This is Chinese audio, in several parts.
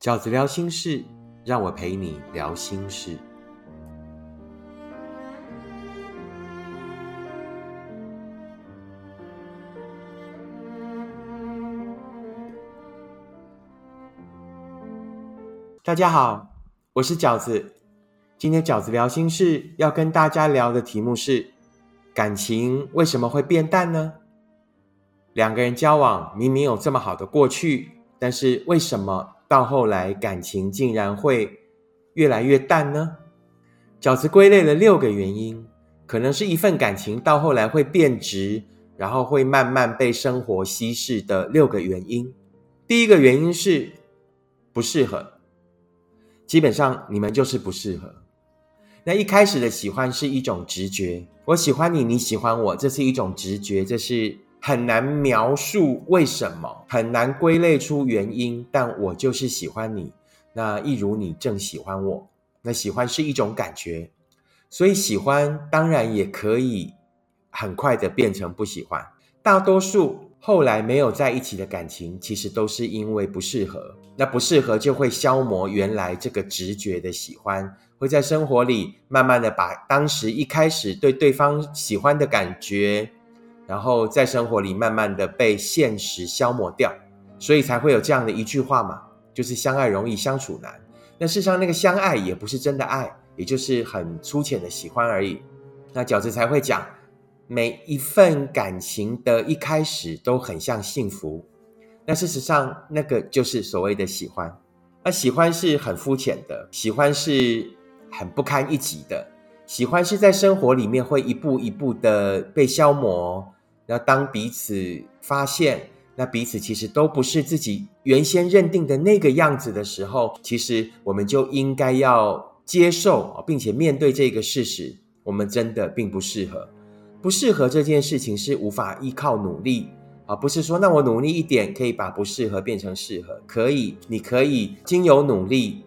饺子聊心事，让我陪你聊心事。大家好，我是饺子。今天饺子聊心事要跟大家聊的题目是：感情为什么会变淡呢？两个人交往明明有这么好的过去，但是为什么到后来感情竟然会越来越淡呢？饺子归类了六个原因，可能是一份感情到后来会变质，然后会慢慢被生活稀释的六个原因。第一个原因是不适合，基本上你们就是不适合。那一开始的喜欢是一种直觉，我喜欢你，你喜欢我，这是一种直觉，这是。很难描述为什么，很难归类出原因，但我就是喜欢你。那一如你正喜欢我，那喜欢是一种感觉，所以喜欢当然也可以很快的变成不喜欢。大多数后来没有在一起的感情，其实都是因为不适合。那不适合就会消磨原来这个直觉的喜欢，会在生活里慢慢的把当时一开始对对方喜欢的感觉。然后在生活里慢慢的被现实消磨掉，所以才会有这样的一句话嘛，就是相爱容易相处难。那事实上那个相爱也不是真的爱，也就是很粗浅的喜欢而已。那饺子才会讲，每一份感情的一开始都很像幸福。那事实上那个就是所谓的喜欢。那喜欢是很肤浅的，喜欢是很不堪一击的，喜欢是在生活里面会一步一步的被消磨。那当彼此发现，那彼此其实都不是自己原先认定的那个样子的时候，其实我们就应该要接受，并且面对这个事实：我们真的并不适合。不适合这件事情是无法依靠努力啊，不是说那我努力一点可以把不适合变成适合，可以，你可以经由努力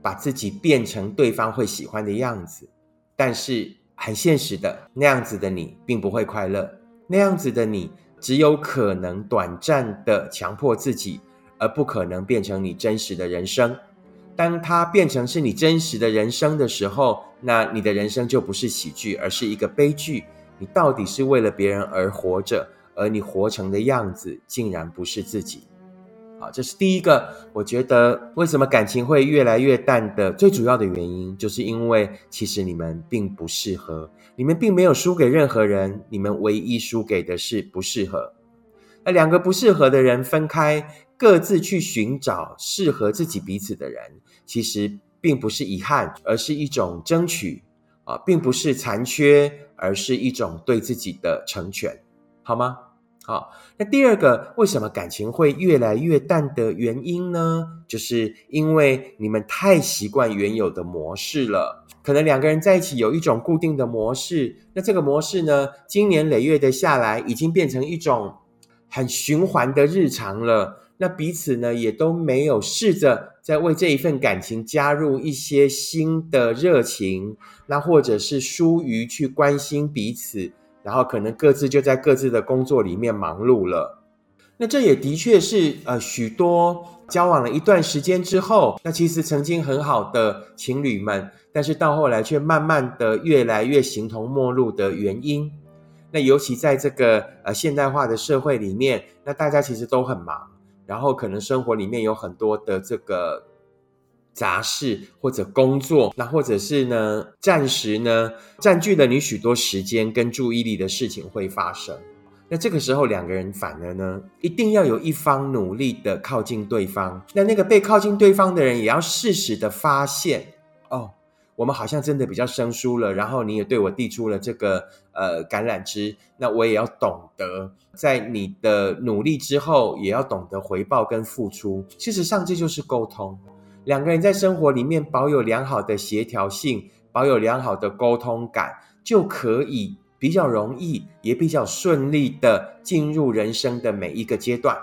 把自己变成对方会喜欢的样子，但是很现实的，那样子的你并不会快乐。那样子的你，只有可能短暂的强迫自己，而不可能变成你真实的人生。当它变成是你真实的人生的时候，那你的人生就不是喜剧，而是一个悲剧。你到底是为了别人而活着，而你活成的样子，竟然不是自己。这是第一个，我觉得为什么感情会越来越淡的最主要的原因，就是因为其实你们并不适合，你们并没有输给任何人，你们唯一输给的是不适合。那两个不适合的人分开，各自去寻找适合自己彼此的人，其实并不是遗憾，而是一种争取啊，并不是残缺，而是一种对自己的成全，好吗？好，那第二个为什么感情会越来越淡的原因呢？就是因为你们太习惯原有的模式了。可能两个人在一起有一种固定的模式，那这个模式呢，经年累月的下来，已经变成一种很循环的日常了。那彼此呢，也都没有试着在为这一份感情加入一些新的热情，那或者是疏于去关心彼此。然后可能各自就在各自的工作里面忙碌了，那这也的确是呃许多交往了一段时间之后，那其实曾经很好的情侣们，但是到后来却慢慢的越来越形同陌路的原因。那尤其在这个呃现代化的社会里面，那大家其实都很忙，然后可能生活里面有很多的这个。杂事或者工作，那或者是呢，暂时呢占据了你许多时间跟注意力的事情会发生。那这个时候，两个人反而呢，一定要有一方努力的靠近对方。那那个被靠近对方的人，也要适时的发现，哦，我们好像真的比较生疏了。然后你也对我递出了这个呃橄榄枝，那我也要懂得，在你的努力之后，也要懂得回报跟付出。事实上，这就是沟通。两个人在生活里面保有良好的协调性，保有良好的沟通感，就可以比较容易，也比较顺利的进入人生的每一个阶段。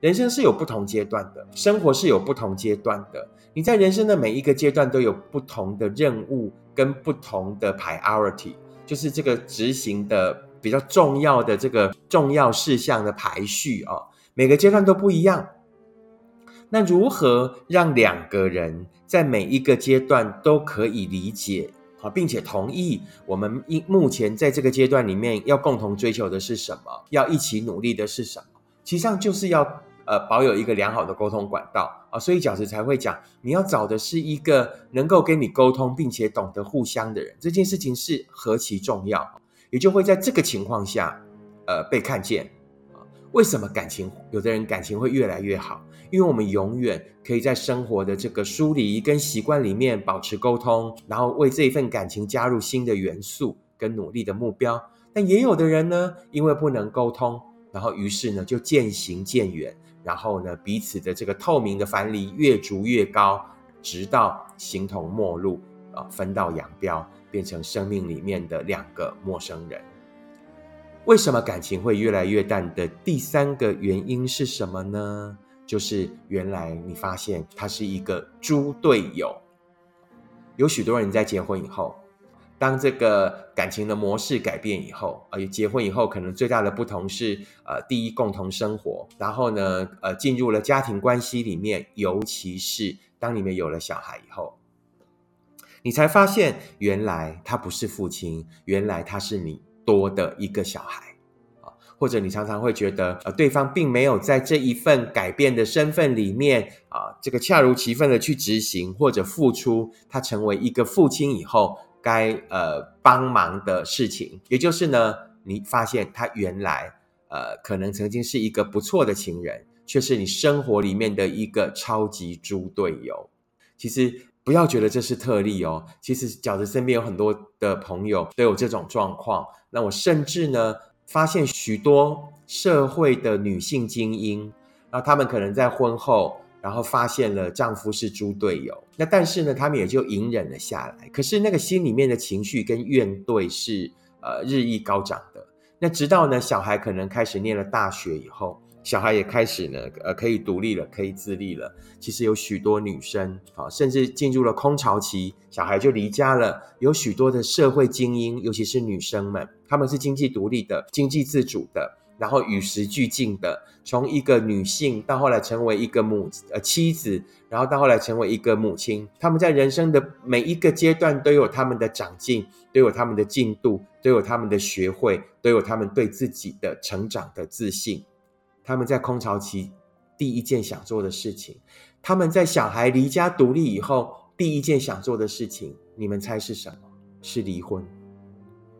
人生是有不同阶段的，生活是有不同阶段的。你在人生的每一个阶段都有不同的任务跟不同的 priority，就是这个执行的比较重要的这个重要事项的排序啊，每个阶段都不一样。那如何让两个人在每一个阶段都可以理解啊，并且同意我们一目前在这个阶段里面要共同追求的是什么，要一起努力的是什么？其实上就是要。呃，保有一个良好的沟通管道啊，所以饺子才会讲，你要找的是一个能够跟你沟通，并且懂得互相的人。这件事情是何其重要，也就会在这个情况下，呃，被看见。为什么感情有的人感情会越来越好？因为我们永远可以在生活的这个疏离跟习惯里面保持沟通，然后为这一份感情加入新的元素跟努力的目标。但也有的人呢，因为不能沟通，然后于是呢就渐行渐远。然后呢，彼此的这个透明的樊篱越筑越高，直到形同陌路啊，分道扬镳，变成生命里面的两个陌生人。为什么感情会越来越淡的第三个原因是什么呢？就是原来你发现他是一个猪队友。有许多人在结婚以后。当这个感情的模式改变以后，呃，结婚以后可能最大的不同是，呃，第一共同生活，然后呢，呃，进入了家庭关系里面，尤其是当你们有了小孩以后，你才发现原来他不是父亲，原来他是你多的一个小孩，啊，或者你常常会觉得，呃，对方并没有在这一份改变的身份里面，啊，这个恰如其分的去执行或者付出，他成为一个父亲以后。该呃帮忙的事情，也就是呢，你发现他原来呃可能曾经是一个不错的情人，却是你生活里面的一个超级猪队友。其实不要觉得这是特例哦，其实饺子身边有很多的朋友都有这种状况。那我甚至呢发现许多社会的女性精英，那他们可能在婚后。然后发现了丈夫是猪队友，那但是呢，他们也就隐忍了下来。可是那个心里面的情绪跟怨怼是呃日益高涨的。那直到呢，小孩可能开始念了大学以后，小孩也开始呢呃可以独立了，可以自立了。其实有许多女生啊，甚至进入了空巢期，小孩就离家了。有许多的社会精英，尤其是女生们，她们是经济独立的、经济自主的。然后与时俱进的，从一个女性到后来成为一个母呃妻子，然后到后来成为一个母亲，她们在人生的每一个阶段都有他们的长进，都有他们的进度，都有他们的学会，都有他们对自己的成长的自信。他们在空巢期第一件想做的事情，他们在小孩离家独立以后第一件想做的事情，你们猜是什么？是离婚。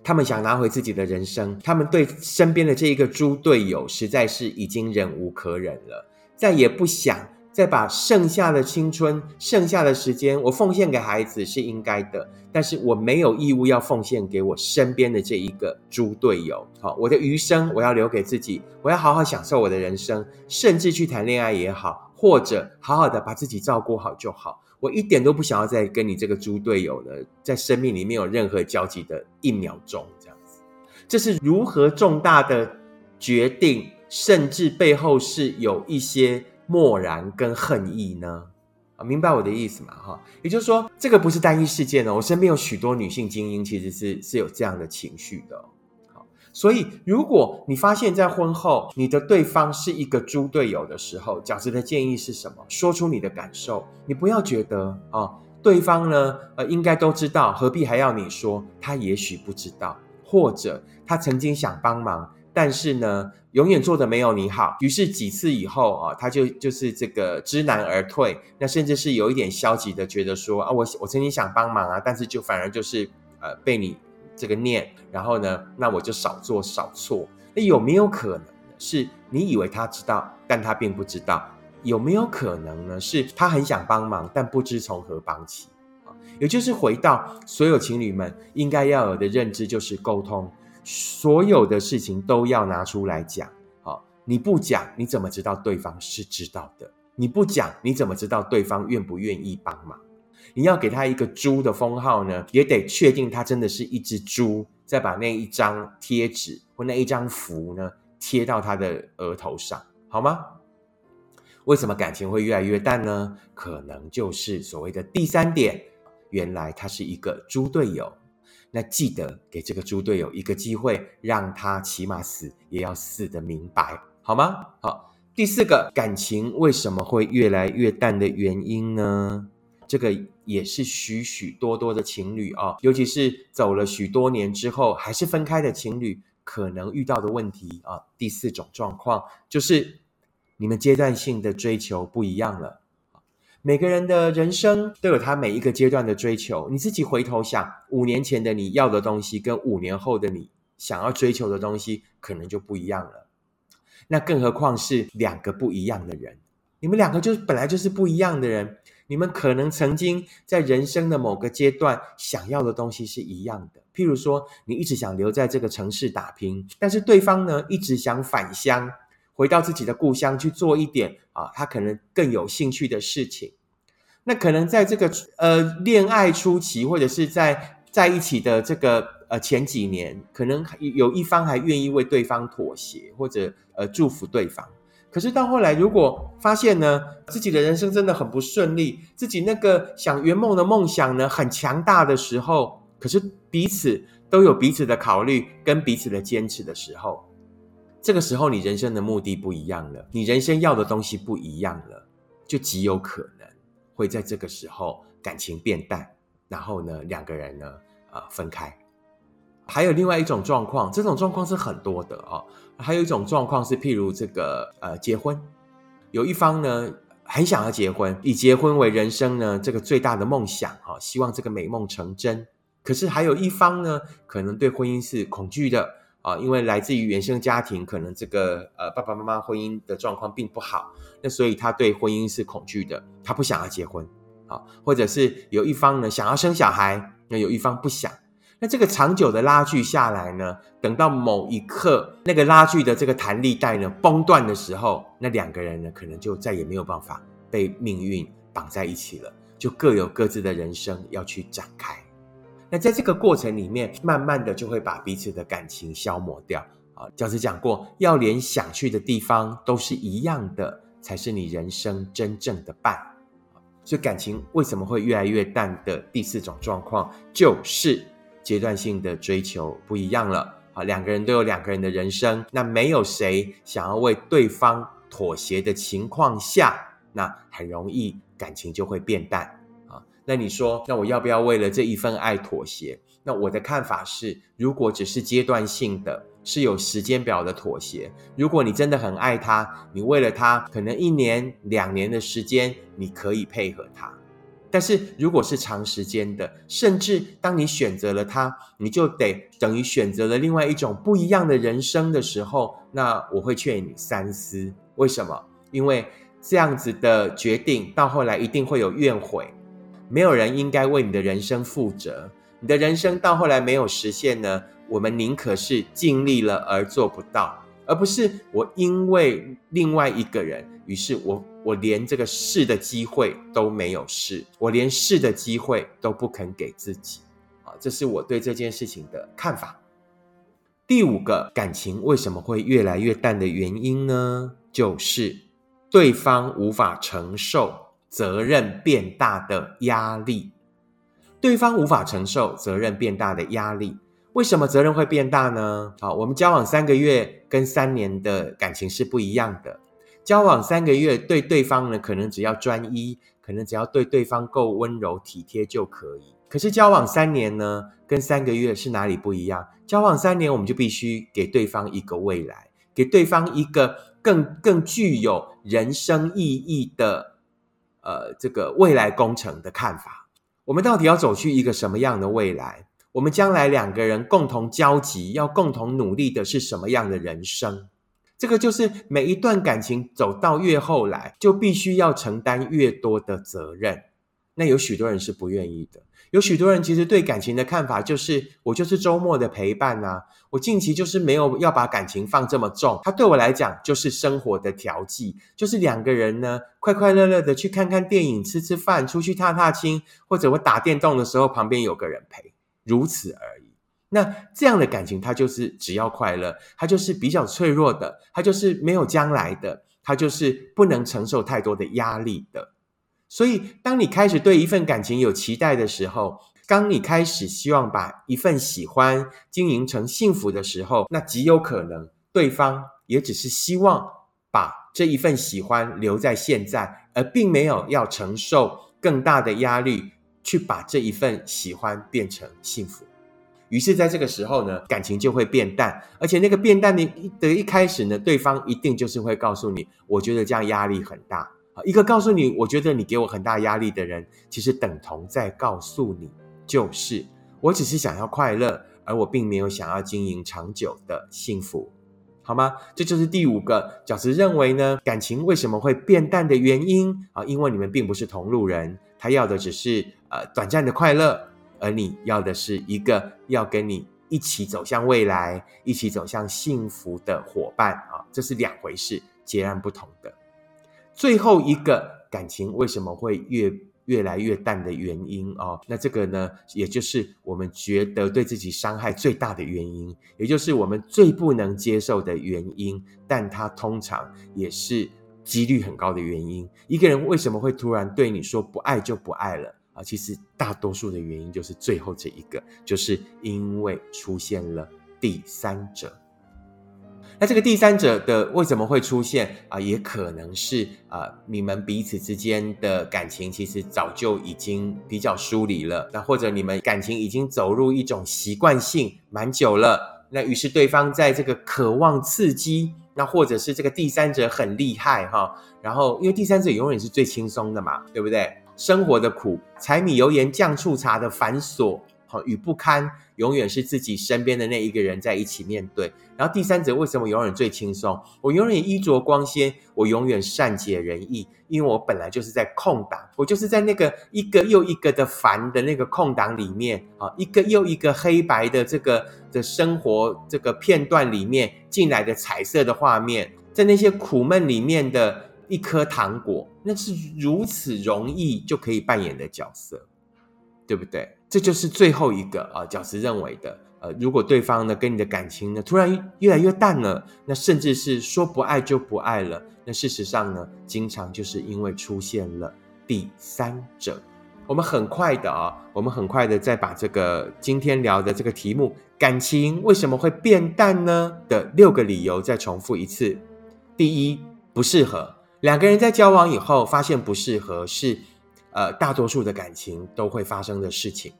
他们想拿回自己的人生，他们对身边的这一个猪队友实在是已经忍无可忍了，再也不想再把剩下的青春、剩下的时间我奉献给孩子是应该的，但是我没有义务要奉献给我身边的这一个猪队友。好，我的余生我要留给自己，我要好好享受我的人生，甚至去谈恋爱也好，或者好好的把自己照顾好就好。我一点都不想要再跟你这个猪队友呢，在生命里面有任何交集的一秒钟，这样子，这是如何重大的决定，甚至背后是有一些漠然跟恨意呢？啊，明白我的意思吗？哈，也就是说，这个不是单一事件呢。我身边有许多女性精英，其实是是有这样的情绪的。所以，如果你发现，在婚后你的对方是一个猪队友的时候，饺子的建议是什么？说出你的感受。你不要觉得啊，对方呢，呃，应该都知道，何必还要你说？他也许不知道，或者他曾经想帮忙，但是呢，永远做的没有你好。于是几次以后啊，他就就是这个知难而退。那甚至是有一点消极的，觉得说啊，我我曾经想帮忙啊，但是就反而就是呃被你。这个念，然后呢，那我就少做少错。那有没有可能是你以为他知道，但他并不知道？有没有可能呢？是他很想帮忙，但不知从何帮起啊？也就是回到所有情侣们应该要有的认知，就是沟通，所有的事情都要拿出来讲。好，你不讲，你怎么知道对方是知道的？你不讲，你怎么知道对方愿不愿意帮忙？你要给他一个猪的封号呢，也得确定他真的是一只猪，再把那一张贴纸或那一张符呢贴到他的额头上，好吗？为什么感情会越来越淡呢？可能就是所谓的第三点，原来他是一个猪队友。那记得给这个猪队友一个机会，让他起码死也要死的明白，好吗？好。第四个，感情为什么会越来越淡的原因呢？这个也是许许多多的情侣啊，尤其是走了许多年之后还是分开的情侣，可能遇到的问题啊。第四种状况就是你们阶段性的追求不一样了。每个人的人生都有他每一个阶段的追求，你自己回头想，五年前的你要的东西，跟五年后的你想要追求的东西，可能就不一样了。那更何况是两个不一样的人，你们两个就本来就是不一样的人。你们可能曾经在人生的某个阶段想要的东西是一样的，譬如说，你一直想留在这个城市打拼，但是对方呢一直想返乡，回到自己的故乡去做一点啊，他可能更有兴趣的事情。那可能在这个呃恋爱初期，或者是在在一起的这个呃前几年，可能有一方还愿意为对方妥协，或者呃祝福对方。可是到后来，如果发现呢，自己的人生真的很不顺利，自己那个想圆梦的梦想呢很强大的时候，可是彼此都有彼此的考虑跟彼此的坚持的时候，这个时候你人生的目的不一样了，你人生要的东西不一样了，就极有可能会在这个时候感情变淡，然后呢两个人呢啊分开。还有另外一种状况，这种状况是很多的啊。还有一种状况是，譬如这个呃，结婚，有一方呢很想要结婚，以结婚为人生呢这个最大的梦想哈，希望这个美梦成真。可是还有一方呢，可能对婚姻是恐惧的啊，因为来自于原生家庭，可能这个呃爸爸妈妈婚姻的状况并不好，那所以他对婚姻是恐惧的，他不想要结婚啊，或者是有一方呢想要生小孩，那有一方不想。那这个长久的拉锯下来呢，等到某一刻，那个拉锯的这个弹力带呢崩断的时候，那两个人呢可能就再也没有办法被命运绑在一起了，就各有各自的人生要去展开。那在这个过程里面，慢慢的就会把彼此的感情消磨掉啊。教师讲过，要连想去的地方都是一样的，才是你人生真正的伴。所以感情为什么会越来越淡的第四种状况，就是。阶段性的追求不一样了，啊，两个人都有两个人的人生，那没有谁想要为对方妥协的情况下，那很容易感情就会变淡。那你说，那我要不要为了这一份爱妥协？那我的看法是，如果只是阶段性的，是有时间表的妥协。如果你真的很爱他，你为了他，可能一年、两年的时间，你可以配合他。但是，如果是长时间的，甚至当你选择了他，你就得等于选择了另外一种不一样的人生的时候，那我会劝你三思。为什么？因为这样子的决定到后来一定会有怨悔，没有人应该为你的人生负责。你的人生到后来没有实现呢？我们宁可是尽力了而做不到，而不是我因为另外一个人，于是我。我连这个试的机会都没有试，我连试的机会都不肯给自己，啊，这是我对这件事情的看法。第五个，感情为什么会越来越淡的原因呢？就是对方无法承受责任变大的压力。对方无法承受责任变大的压力，为什么责任会变大呢？好，我们交往三个月跟三年的感情是不一样的。交往三个月，对对方呢，可能只要专一，可能只要对对方够温柔体贴就可以。可是交往三年呢，跟三个月是哪里不一样？交往三年，我们就必须给对方一个未来，给对方一个更更具有人生意义的，呃，这个未来工程的看法。我们到底要走去一个什么样的未来？我们将来两个人共同交集，要共同努力的是什么样的人生？这个就是每一段感情走到越后来，就必须要承担越多的责任。那有许多人是不愿意的，有许多人其实对感情的看法就是：我就是周末的陪伴啊，我近期就是没有要把感情放这么重。他对我来讲就是生活的调剂，就是两个人呢快快乐乐的去看看电影、吃吃饭、出去踏踏青，或者我打电动的时候旁边有个人陪，如此而已。那这样的感情，它就是只要快乐，它就是比较脆弱的，它就是没有将来的，它就是不能承受太多的压力的。所以，当你开始对一份感情有期待的时候，当你开始希望把一份喜欢经营成幸福的时候，那极有可能对方也只是希望把这一份喜欢留在现在，而并没有要承受更大的压力，去把这一份喜欢变成幸福。于是，在这个时候呢，感情就会变淡，而且那个变淡的的一开始呢，对方一定就是会告诉你，我觉得这样压力很大。一个告诉你，我觉得你给我很大压力的人，其实等同在告诉你，就是我只是想要快乐，而我并没有想要经营长久的幸福。好吗？这就是第五个饺子认为呢，感情为什么会变淡的原因啊？因为你们并不是同路人，他要的只是呃短暂的快乐，而你要的是一个要跟你一起走向未来、一起走向幸福的伙伴啊，这是两回事，截然不同的。最后一个感情为什么会越？越来越淡的原因哦，那这个呢，也就是我们觉得对自己伤害最大的原因，也就是我们最不能接受的原因，但它通常也是几率很高的原因。一个人为什么会突然对你说不爱就不爱了啊？其实大多数的原因就是最后这一个，就是因为出现了第三者。那这个第三者的为什么会出现啊？也可能是啊，你们彼此之间的感情其实早就已经比较疏离了，那或者你们感情已经走入一种习惯性蛮久了，那于是对方在这个渴望刺激，那或者是这个第三者很厉害哈，然后因为第三者永远是最轻松的嘛，对不对？生活的苦，柴米油盐酱醋茶的繁琐。与不堪，永远是自己身边的那一个人在一起面对。然后第三者为什么永远最轻松？我永远衣着光鲜，我永远善解人意，因为我本来就是在空档，我就是在那个一个又一个的烦的那个空档里面啊，一个又一个黑白的这个的生活这个片段里面进来的彩色的画面，在那些苦闷里面的一颗糖果，那是如此容易就可以扮演的角色，对不对？这就是最后一个啊，饺子认为的。呃，如果对方呢跟你的感情呢突然越来越淡了，那甚至是说不爱就不爱了，那事实上呢，经常就是因为出现了第三者。我们很快的啊，我们很快的再把这个今天聊的这个题目“感情为什么会变淡呢”的六个理由再重复一次。第一，不适合。两个人在交往以后发现不适合，是呃大多数的感情都会发生的事情。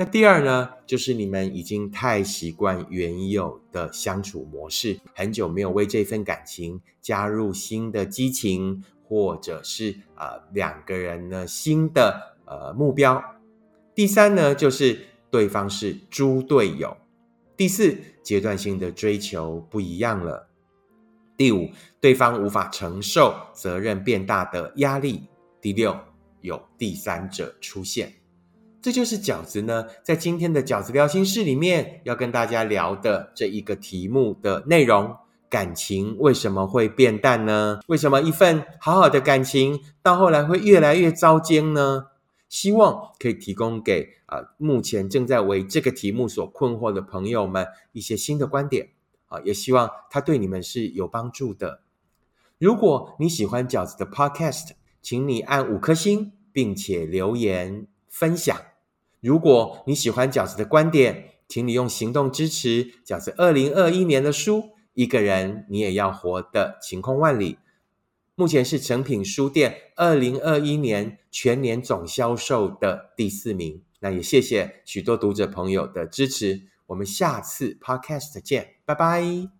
那第二呢，就是你们已经太习惯原有的相处模式，很久没有为这份感情加入新的激情，或者是呃两个人呢新的呃目标。第三呢，就是对方是猪队友。第四，阶段性的追求不一样了。第五，对方无法承受责任变大的压力。第六，有第三者出现。这就是饺子呢，在今天的饺子聊心事里面要跟大家聊的这一个题目的内容：感情为什么会变淡呢？为什么一份好好的感情到后来会越来越糟煎呢？希望可以提供给啊目前正在为这个题目所困惑的朋友们一些新的观点啊，也希望它对你们是有帮助的。如果你喜欢饺子的 Podcast，请你按五颗星，并且留言分享。如果你喜欢饺子的观点，请你用行动支持饺子二零二一年的书《一个人你也要活得晴空万里》。目前是诚品书店二零二一年全年总销售的第四名。那也谢谢许多读者朋友的支持。我们下次 Podcast 见，拜拜。